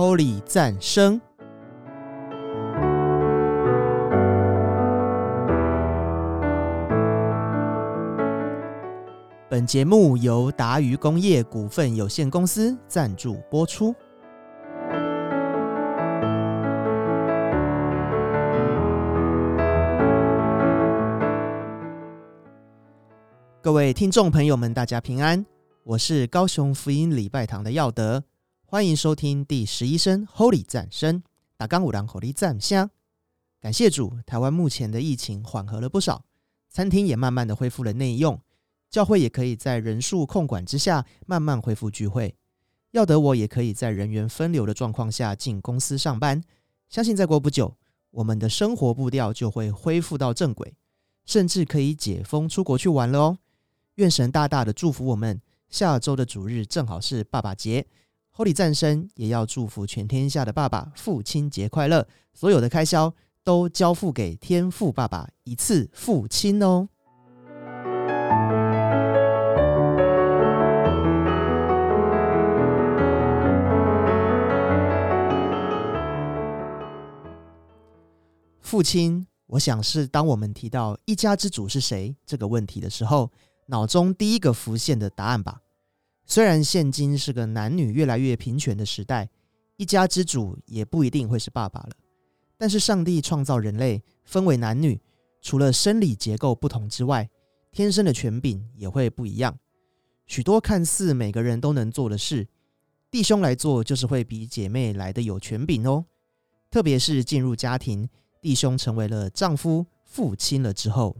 Holy 赞声。本节目由达渝工业股份有限公司赞助播出。各位听众朋友们，大家平安，我是高雄福音礼拜堂的耀德，欢迎收听第十一声 Holy 赞声，打刚五郎 Holy 赞香。感谢主，台湾目前的疫情缓和了不少，餐厅也慢慢的恢复了内用，教会也可以在人数控管之下慢慢恢复聚会。要得我也可以在人员分流的状况下进公司上班，相信再过不久，我们的生活步调就会恢复到正轨，甚至可以解封出国去玩了哦。愿神大大的祝福我们。下周的主日正好是爸爸节，Holy 赞声也要祝福全天下的爸爸父亲节快乐。所有的开销都交付给天父爸爸一次父亲哦。父亲，我想是当我们提到一家之主是谁这个问题的时候。脑中第一个浮现的答案吧。虽然现今是个男女越来越平权的时代，一家之主也不一定会是爸爸了。但是上帝创造人类分为男女，除了生理结构不同之外，天生的权柄也会不一样。许多看似每个人都能做的事，弟兄来做就是会比姐妹来的有权柄哦。特别是进入家庭，弟兄成为了丈夫、父亲了之后。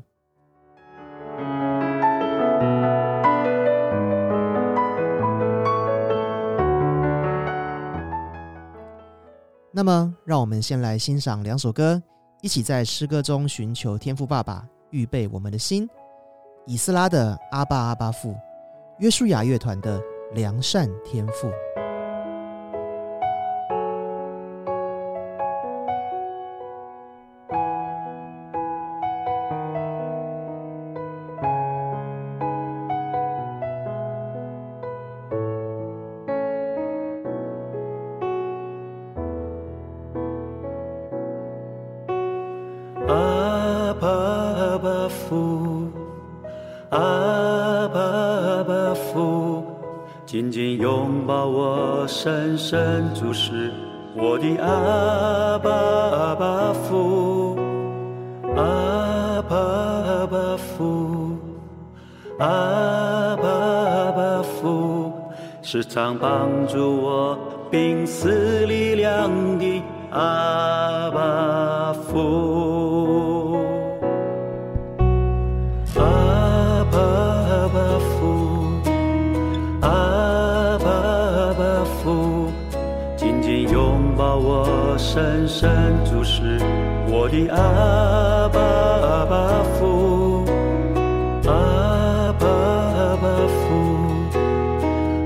那么，让我们先来欣赏两首歌，一起在诗歌中寻求天赋爸爸，预备我们的心。以斯拉的《阿爸阿巴父》，约书亚乐团的《良善天赋》。阿爸阿爸福，阿爸阿爸福，紧紧拥抱我，深深注视我的阿爸阿爸福，阿爸阿爸福，阿爸阿爸福，时常帮助我，濒死力量的阿爸福。山主是我的阿爸阿爸父，阿爸阿爸父，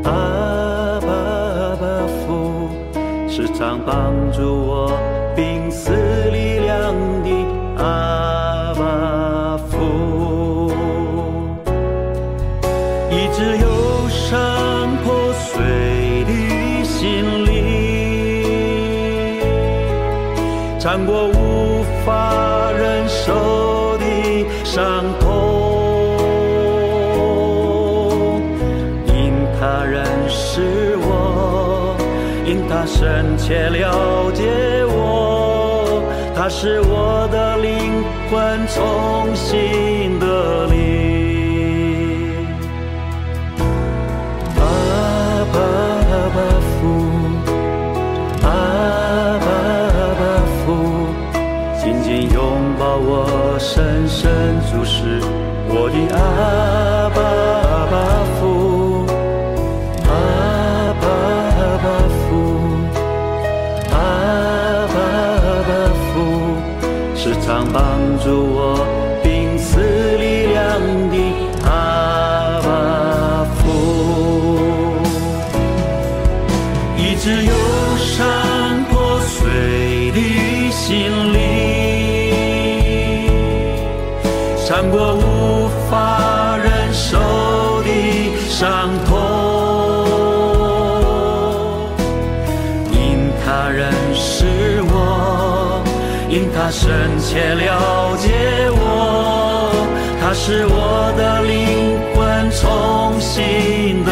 阿爸阿爸父，时常帮助我穿过无法忍受的伤痛，因他认识我，因他深切了解我，他是我的灵魂重新的灵。爸爸阿巴阿爸父，阿巴阿爸父，阿巴阿爸父，时常帮助深切了解我，他是我的灵魂重新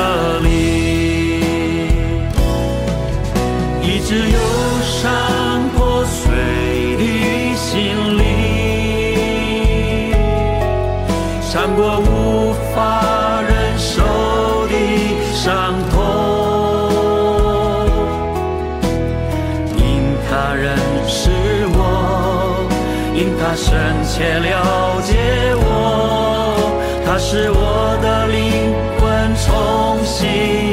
深切了解我，他是我的灵魂重新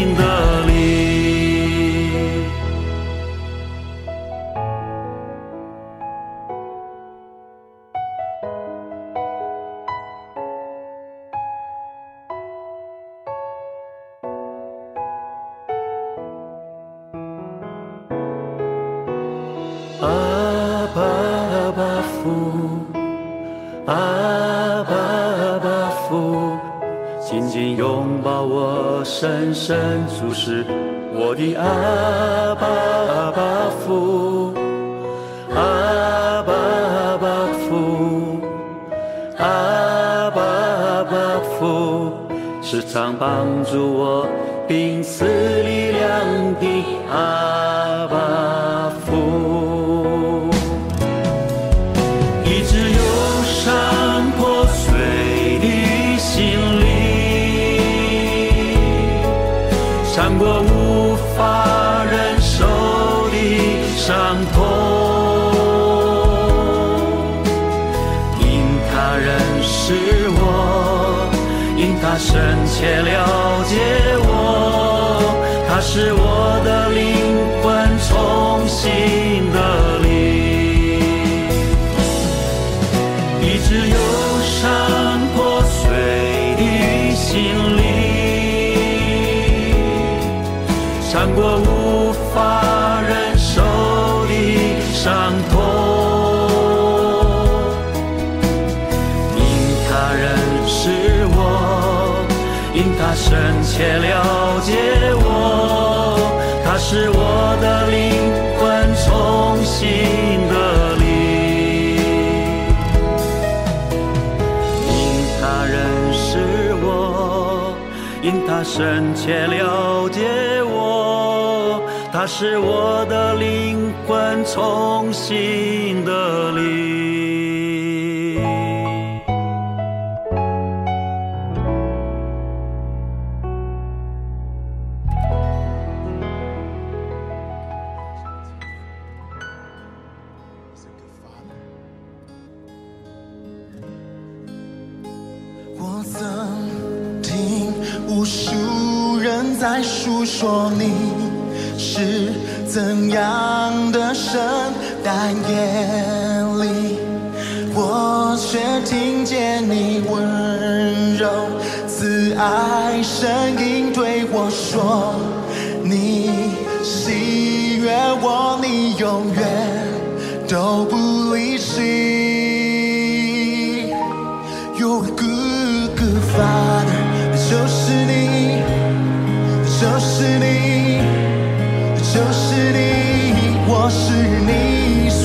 神主是我的阿爸阿爸父，阿爸阿爸父，阿爸阿爸父，时常帮助我并赐力量的阿深切了解我，他是我的灵魂重新深切了解我，他是我的灵魂重新的灵。因他认识我，因他深切了解我，他是我的灵魂重新的灵。是怎样的神，但夜里我却听见你温柔慈爱声音对我说：你喜悦我，你永远都不离弃。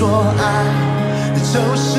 说爱就是。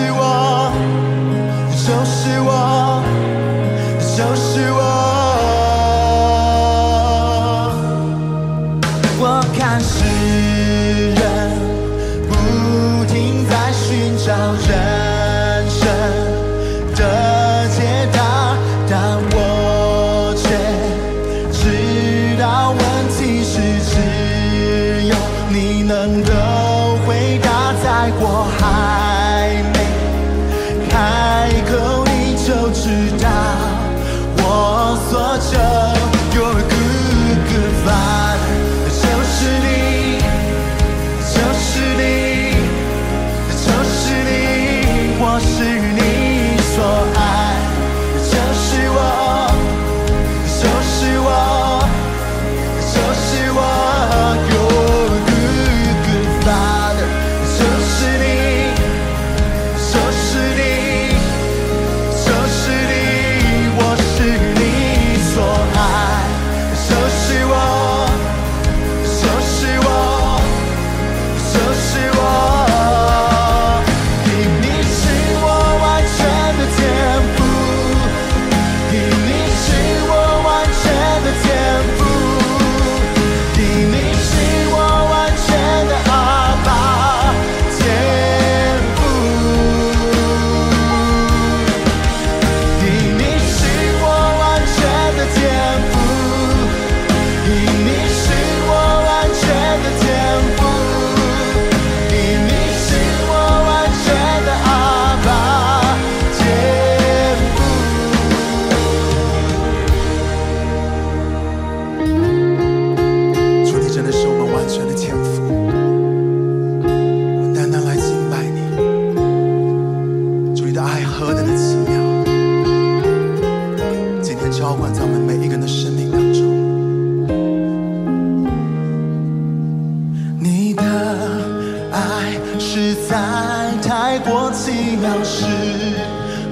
爱太过奇妙，是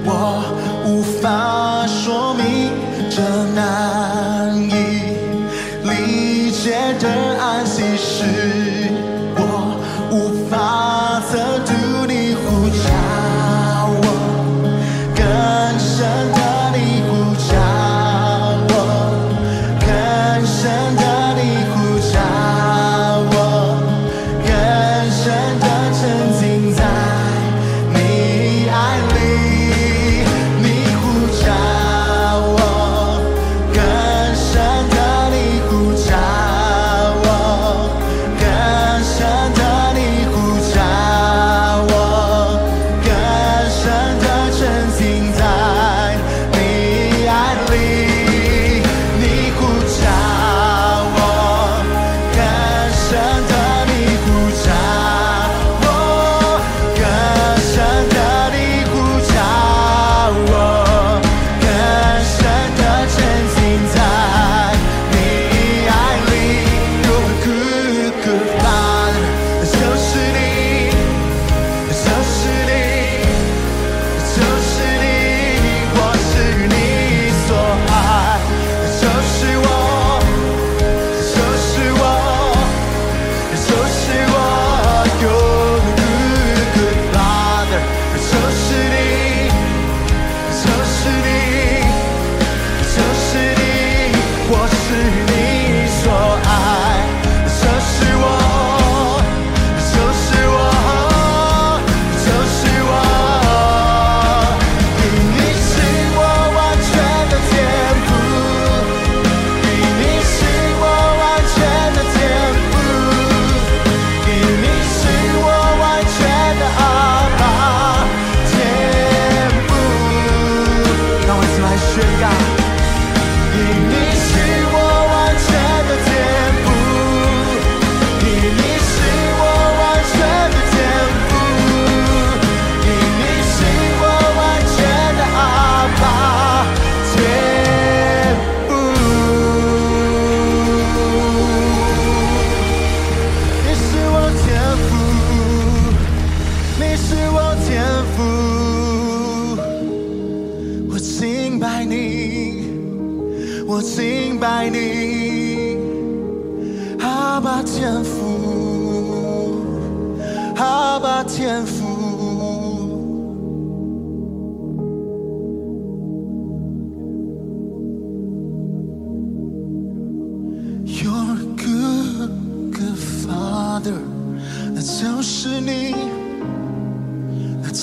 我无法说明这难以理解的爱，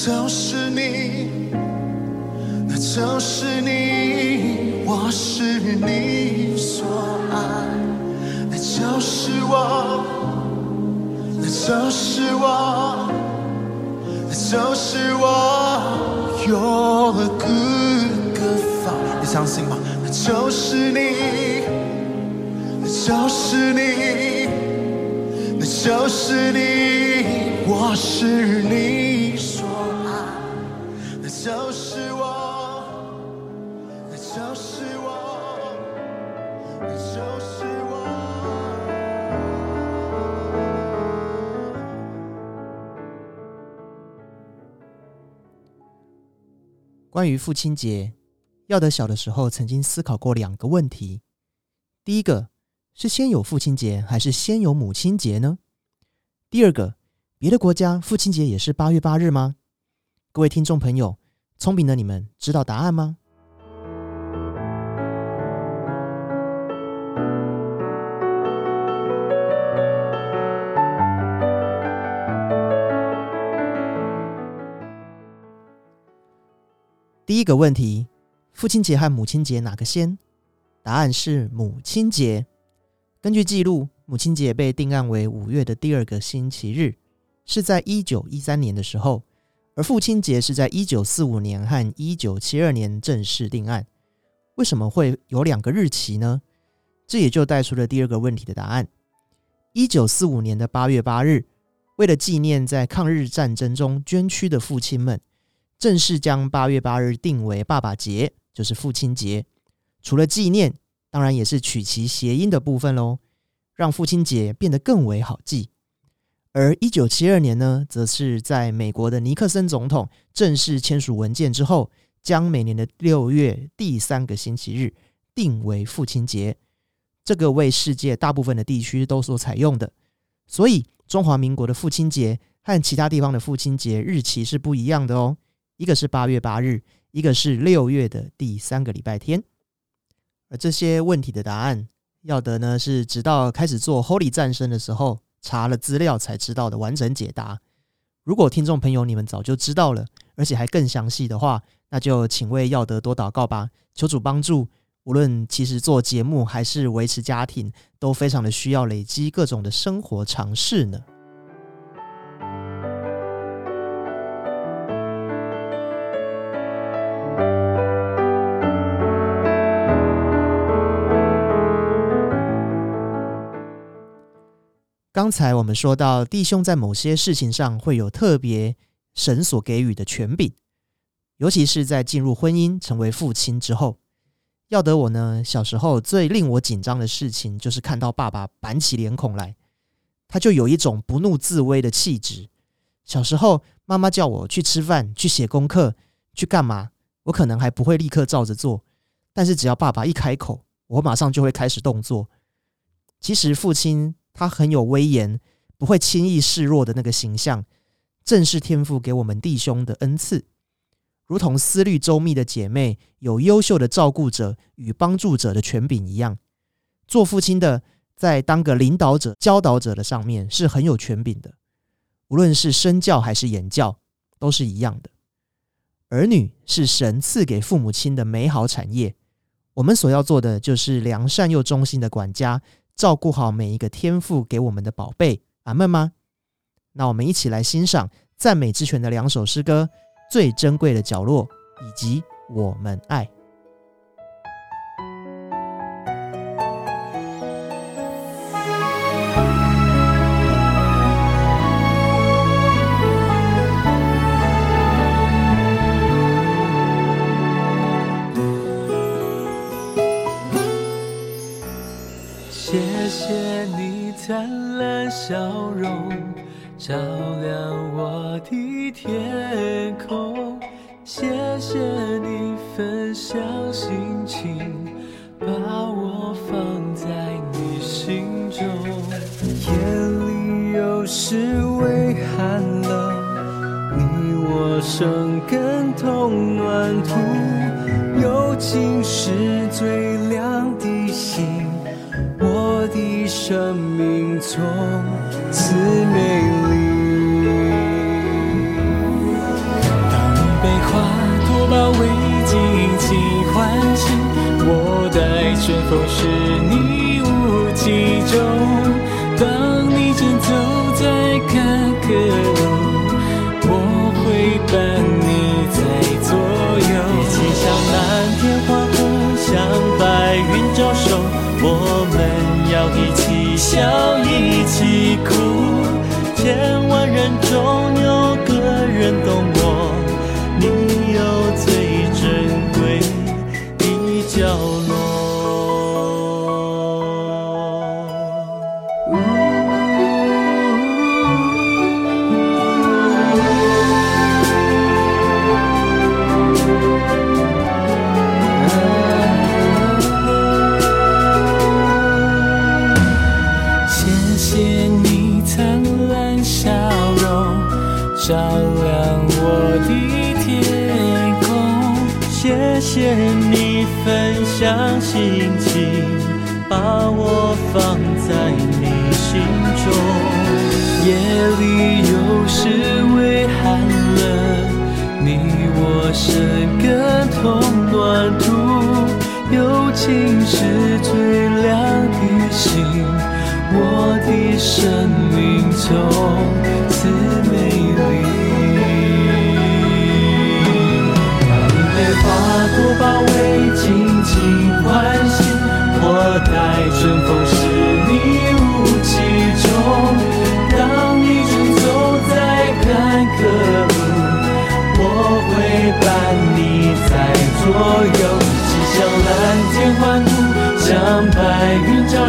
就是你，那就是你，我是你所爱，那就是我，那就是我，那就是我。You're a good, good father，你相信吗？那就是你。那就是你，那就是你，我是你关于父亲节，耀德小的时候曾经思考过两个问题：第一个是先有父亲节还是先有母亲节呢？第二个，别的国家父亲节也是八月八日吗？各位听众朋友，聪明的你们知道答案吗？第一个问题，父亲节和母亲节哪个先？答案是母亲节。根据记录，母亲节被定案为五月的第二个星期日，是在一九一三年的时候；而父亲节是在一九四五年和一九七二年正式定案。为什么会有两个日期呢？这也就带出了第二个问题的答案。一九四五年的八月八日，为了纪念在抗日战争中捐躯的父亲们，正式将八月八日定为爸爸节，就是父亲节。除了纪念，当然也是取其谐音的部分喽，让父亲节变得更为好记。而一九七二年呢，则是在美国的尼克森总统正式签署文件之后，将每年的六月第三个星期日定为父亲节。这个为世界大部分的地区都所采用的，所以中华民国的父亲节和其他地方的父亲节日期是不一样的哦。一个是八月八日，一个是六月的第三个礼拜天。而这些问题的答案，耀德呢是直到开始做 Holy 战争的时候。查了资料才知道的完整解答。如果听众朋友你们早就知道了，而且还更详细的话，那就请为耀德多祷告吧，求主帮助。无论其实做节目还是维持家庭，都非常的需要累积各种的生活常识呢。刚才我们说到，弟兄在某些事情上会有特别神所给予的权柄，尤其是在进入婚姻、成为父亲之后。要得我呢，小时候最令我紧张的事情，就是看到爸爸板起脸孔来，他就有一种不怒自威的气质。小时候，妈妈叫我去吃饭、去写功课、去干嘛，我可能还不会立刻照着做，但是只要爸爸一开口，我马上就会开始动作。其实，父亲。他很有威严，不会轻易示弱的那个形象，正是天父给我们弟兄的恩赐。如同思虑周密的姐妹有优秀的照顾者与帮助者的权柄一样，做父亲的在当个领导者、教导者的上面是很有权柄的。无论是身教还是言教，都是一样的。儿女是神赐给父母亲的美好产业，我们所要做的就是良善又忠心的管家。照顾好每一个天赋给我们的宝贝，阿门吗？那我们一起来欣赏赞美之泉的两首诗歌《最珍贵的角落》以及《我们爱》。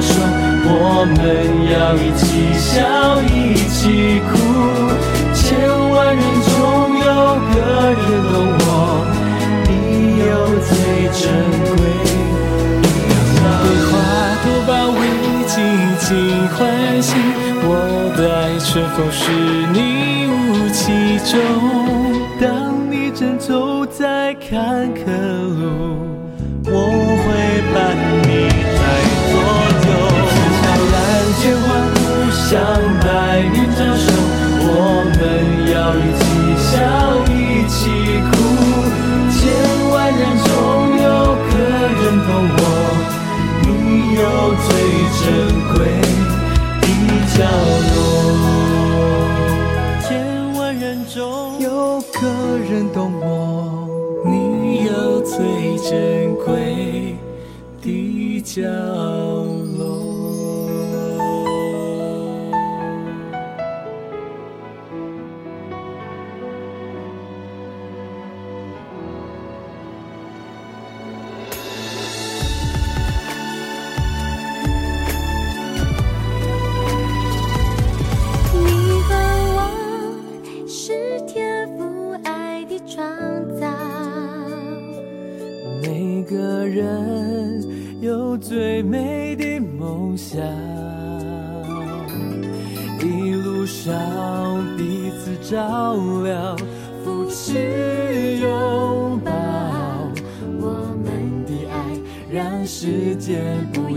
向白云招手。我们要一起笑，一起。哭。千万人中有个人懂我，你有最珍贵。对花朵包围，静静唤醒我的爱，是否是你雾气中。当你正走在坎坷珍贵的角个人有最美的梦想，一路上彼此照亮，扶持拥抱，我们的爱让世界不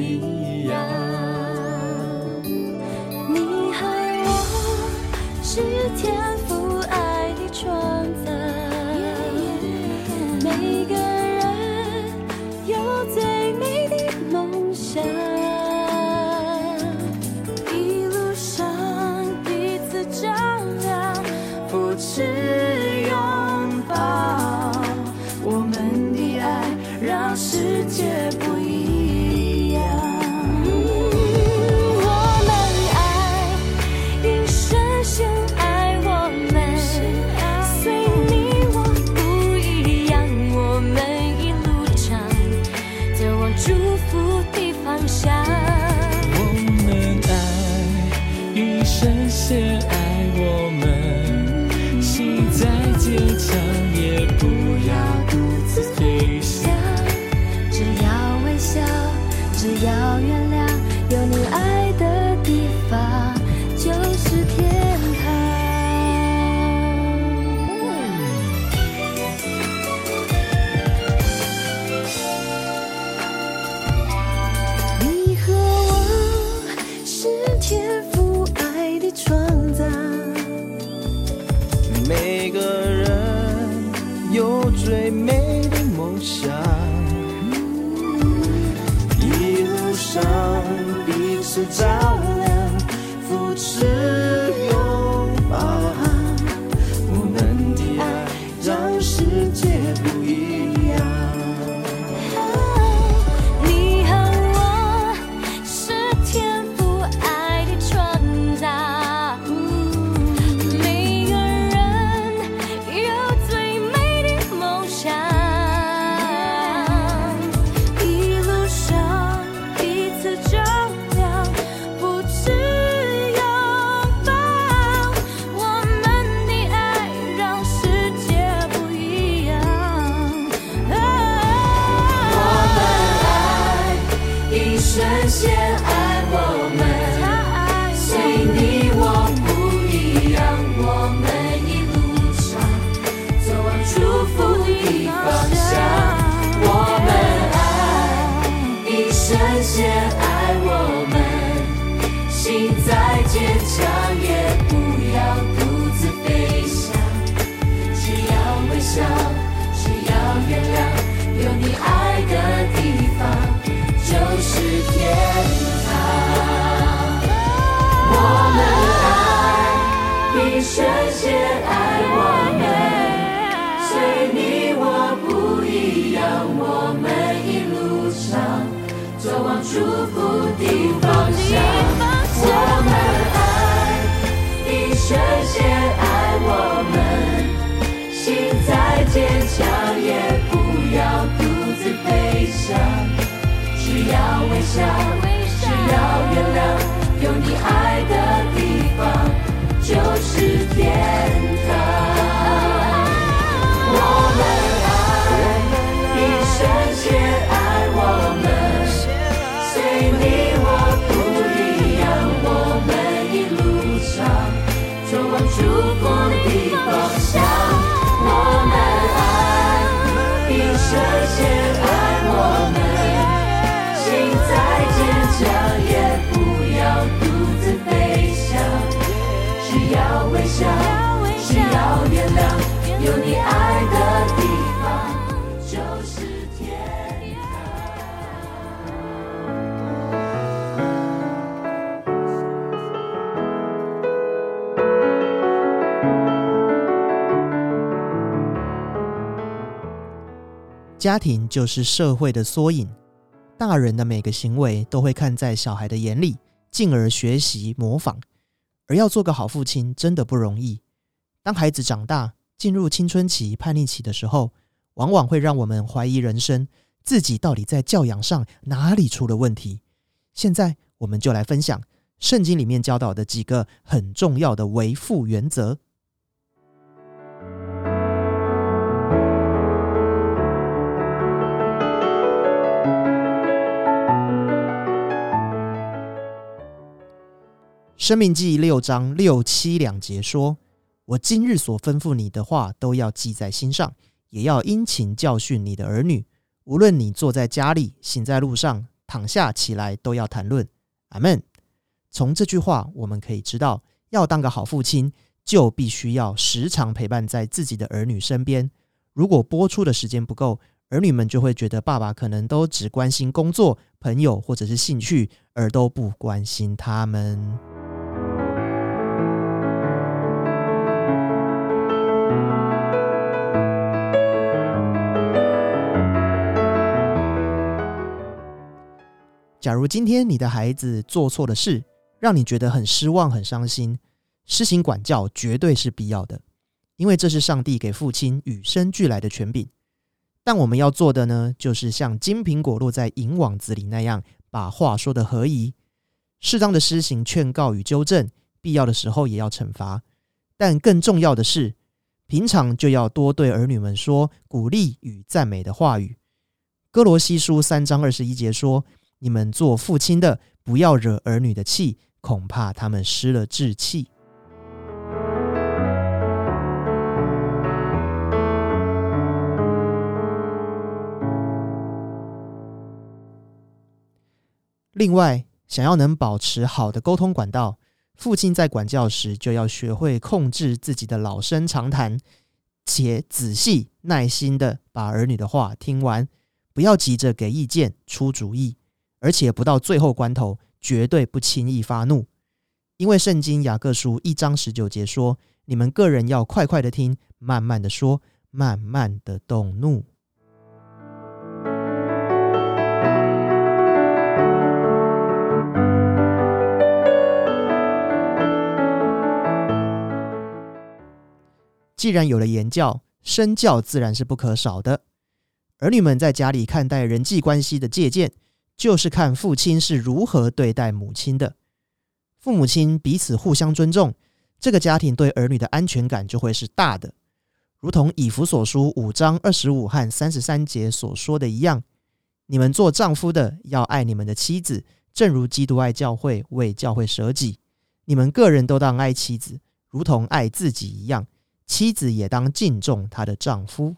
只要原谅，有你。爱的地方就是天堂。我们爱，一生先爱我们，随你。我不一样，我们一路上走往祝福的方向。我们爱，一生先爱我们。心在坚强，也不要独自飞翔。只要微笑，只要原谅，有你爱的地方就是天堂。我们爱，一生先爱我有你爱的地方就是天堂。家庭就是社会的缩影，大人的每个行为都会看在小孩的眼里，进而学习模仿。而要做个好父亲，真的不容易。当孩子长大，进入青春期、叛逆期的时候，往往会让我们怀疑人生，自己到底在教养上哪里出了问题。现在，我们就来分享圣经里面教导的几个很重要的为父原则。生命记六章六七两节说：“我今日所吩咐你的话，都要记在心上，也要殷勤教训你的儿女。无论你坐在家里，行在路上，躺下起来，都要谈论。”阿门。从这句话，我们可以知道，要当个好父亲，就必须要时常陪伴在自己的儿女身边。如果播出的时间不够，儿女们就会觉得爸爸可能都只关心工作、朋友或者是兴趣，而都不关心他们。假如今天你的孩子做错了事，让你觉得很失望、很伤心，施行管教绝对是必要的，因为这是上帝给父亲与生俱来的权柄。但我们要做的呢，就是像金苹果落在银网子里那样，把话说得合宜，适当的施行劝告与纠正，必要的时候也要惩罚。但更重要的是，平常就要多对儿女们说鼓励与赞美的话语。哥罗西书三章二十一节说：“你们做父亲的，不要惹儿女的气，恐怕他们失了志气。”另外，想要能保持好的沟通管道，父亲在管教时就要学会控制自己的老生常谈，且仔细耐心的把儿女的话听完，不要急着给意见、出主意，而且不到最后关头，绝对不轻易发怒，因为圣经雅各书一章十九节说：“你们个人要快快的听，慢慢的说，慢慢的动怒。”既然有了言教，身教自然是不可少的。儿女们在家里看待人际关系的借鉴，就是看父亲是如何对待母亲的。父母亲彼此互相尊重，这个家庭对儿女的安全感就会是大的。如同以弗所书五章二十五和三十三节所说的一样，你们做丈夫的要爱你们的妻子，正如基督爱教会，为教会舍己。你们个人都当爱妻子，如同爱自己一样。妻子也当敬重她的丈夫。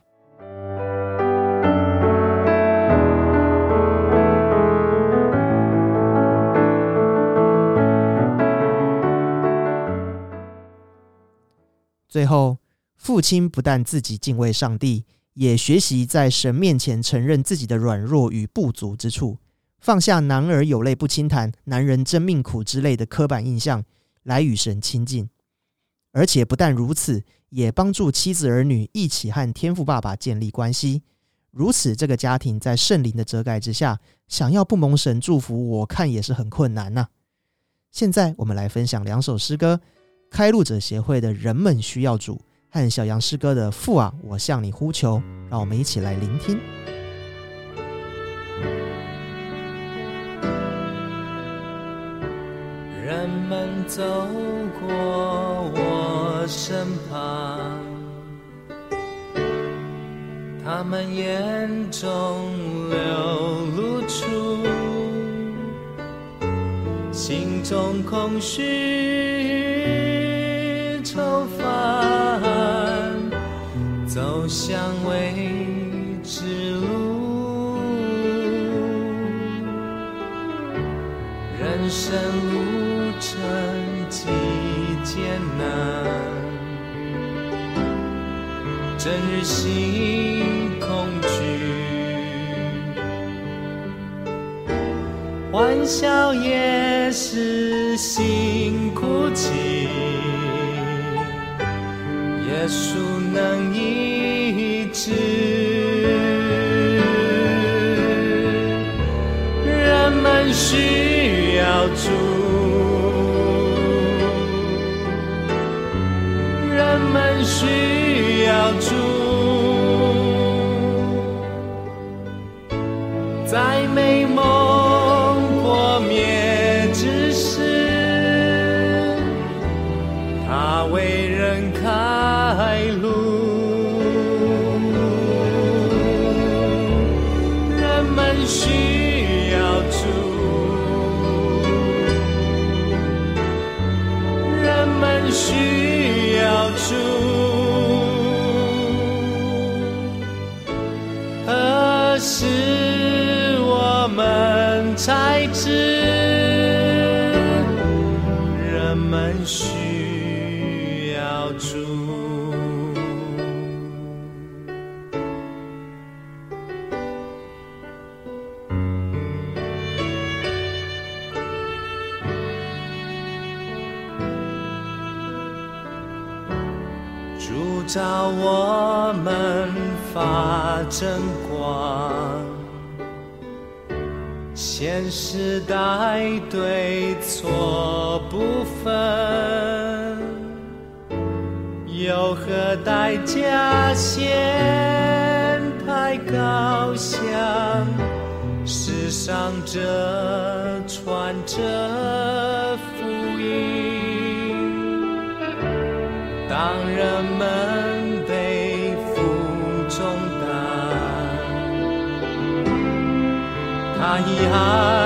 最后，父亲不但自己敬畏上帝，也学习在神面前承认自己的软弱与不足之处，放下“男儿有泪不轻弹”“男人真命苦”之类的刻板印象，来与神亲近。而且不但如此，也帮助妻子儿女一起和天父爸爸建立关系。如此，这个家庭在圣灵的遮盖之下，想要不蒙神祝福，我看也是很困难呐、现在我们来分享两首诗歌：开路者协会的人们需要主和小杨师哥的父啊我向你呼求。让我们一起来聆听。人们走过我身旁他们眼中流露出心中空虚。相偎之路。人生路程几艰难，整日心恐惧，欢笑也是心哭泣。耶稣。是争光，现时代对错不分，有何代价先太高香？世上这传着。啊呀。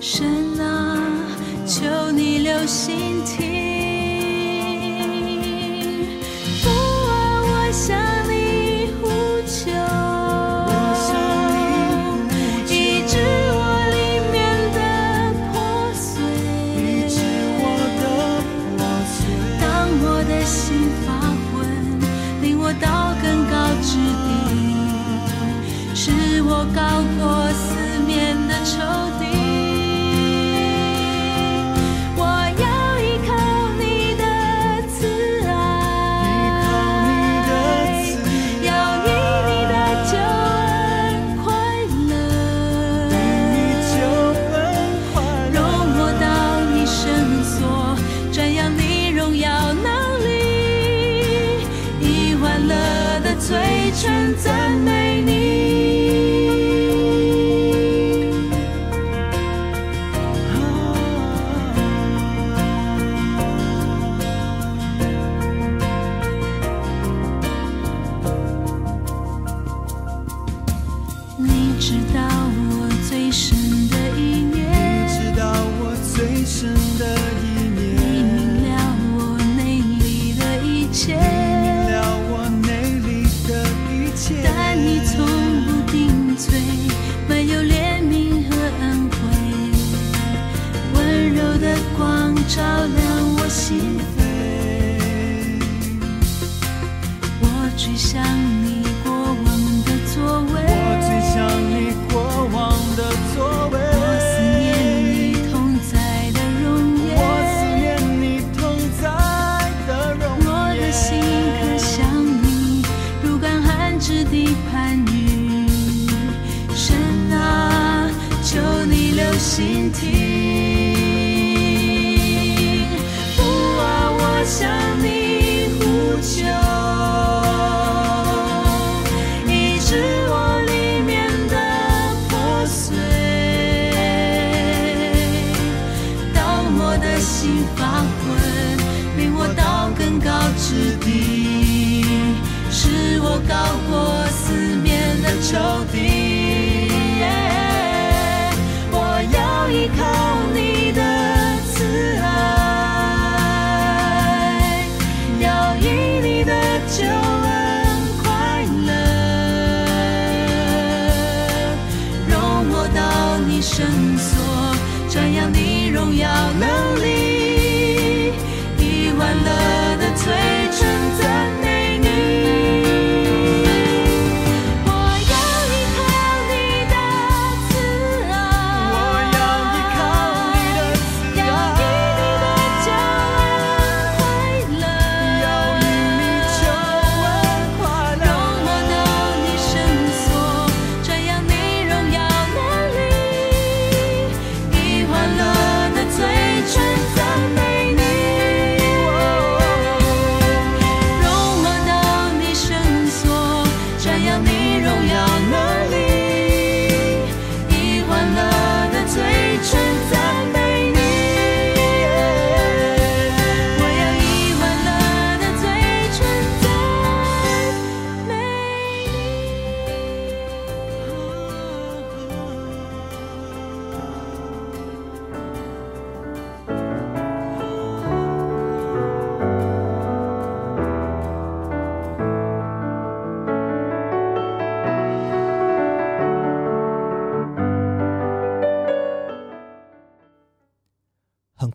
神啊求你留心听。但你从不听，没有怜悯和安慰，温柔的光照亮我心扉。我追向你。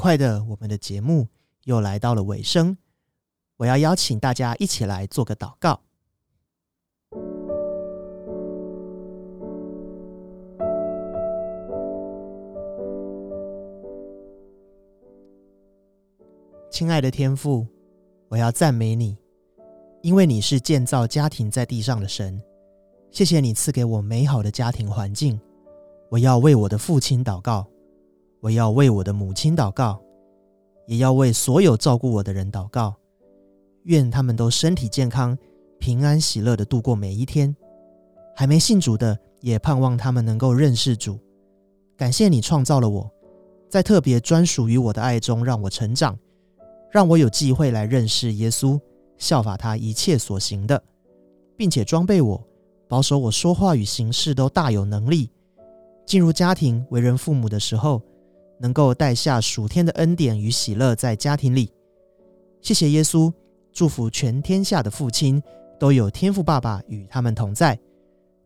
快的我们的节目又来到了尾声我要邀请大家一起来做个祷告。亲爱的天父我要赞美你因为你是建造家庭在地上的神谢谢你赐给我美好的家庭环境我要为我的父亲祷告我要为我的母亲祷告也要为所有照顾我的人祷告。愿他们都身体健康平安喜乐的度过每一天。还没信主的也盼望他们能够认识主。感谢你创造了我在特别专属于我的爱中让我成长让我有机会来认识耶稣效法他一切所行的。并且装备我保守我说话与行事都大有能力。进入家庭为人父母的时候能够带下属天的恩典与喜乐在家庭里。谢谢耶稣，祝福全天下的父亲都有天父爸爸与他们同在。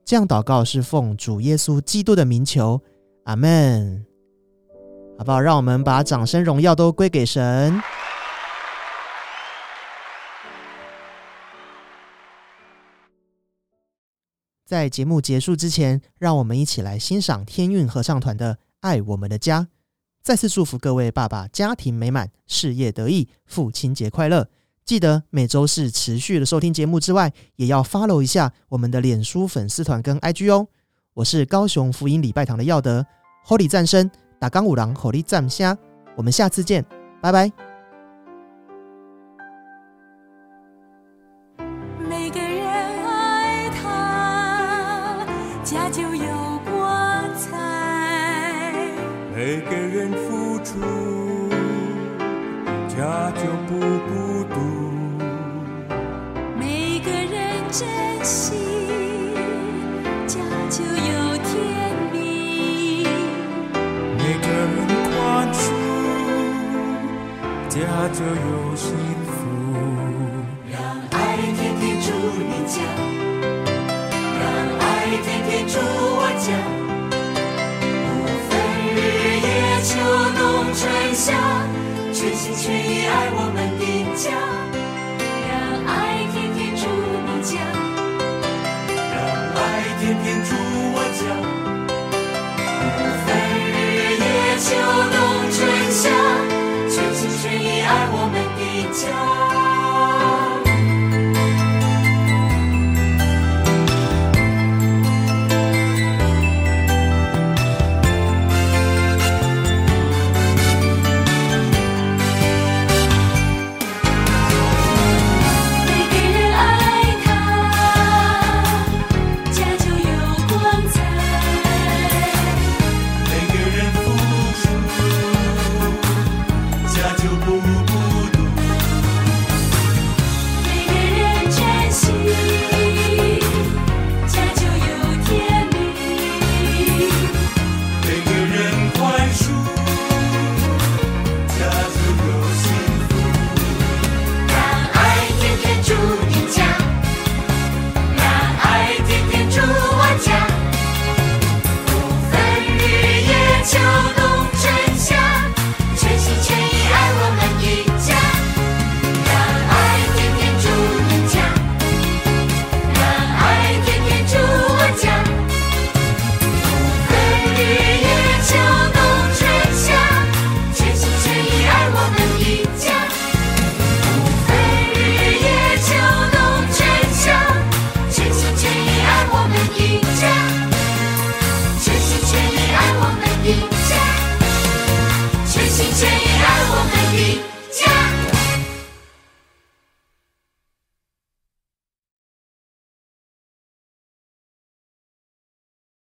这样祷告是奉主耶稣基督的名求，阿门。好不好？让我们把掌声荣耀都归给神。在节目结束之前，让我们一起来欣赏天韵合唱团的《爱我们的家》。再次祝福各位爸爸家庭美满，事业得意，父亲节快乐！记得每周四持续的收听节目之外，也要 follow 一下我们的脸书粉丝团跟 IG 哦。我是高雄福音礼拜堂的耀德，Holy 战神打钢五郎，Holy 战虾，我们下次见，拜拜。就有幸福。让爱天天住你家，们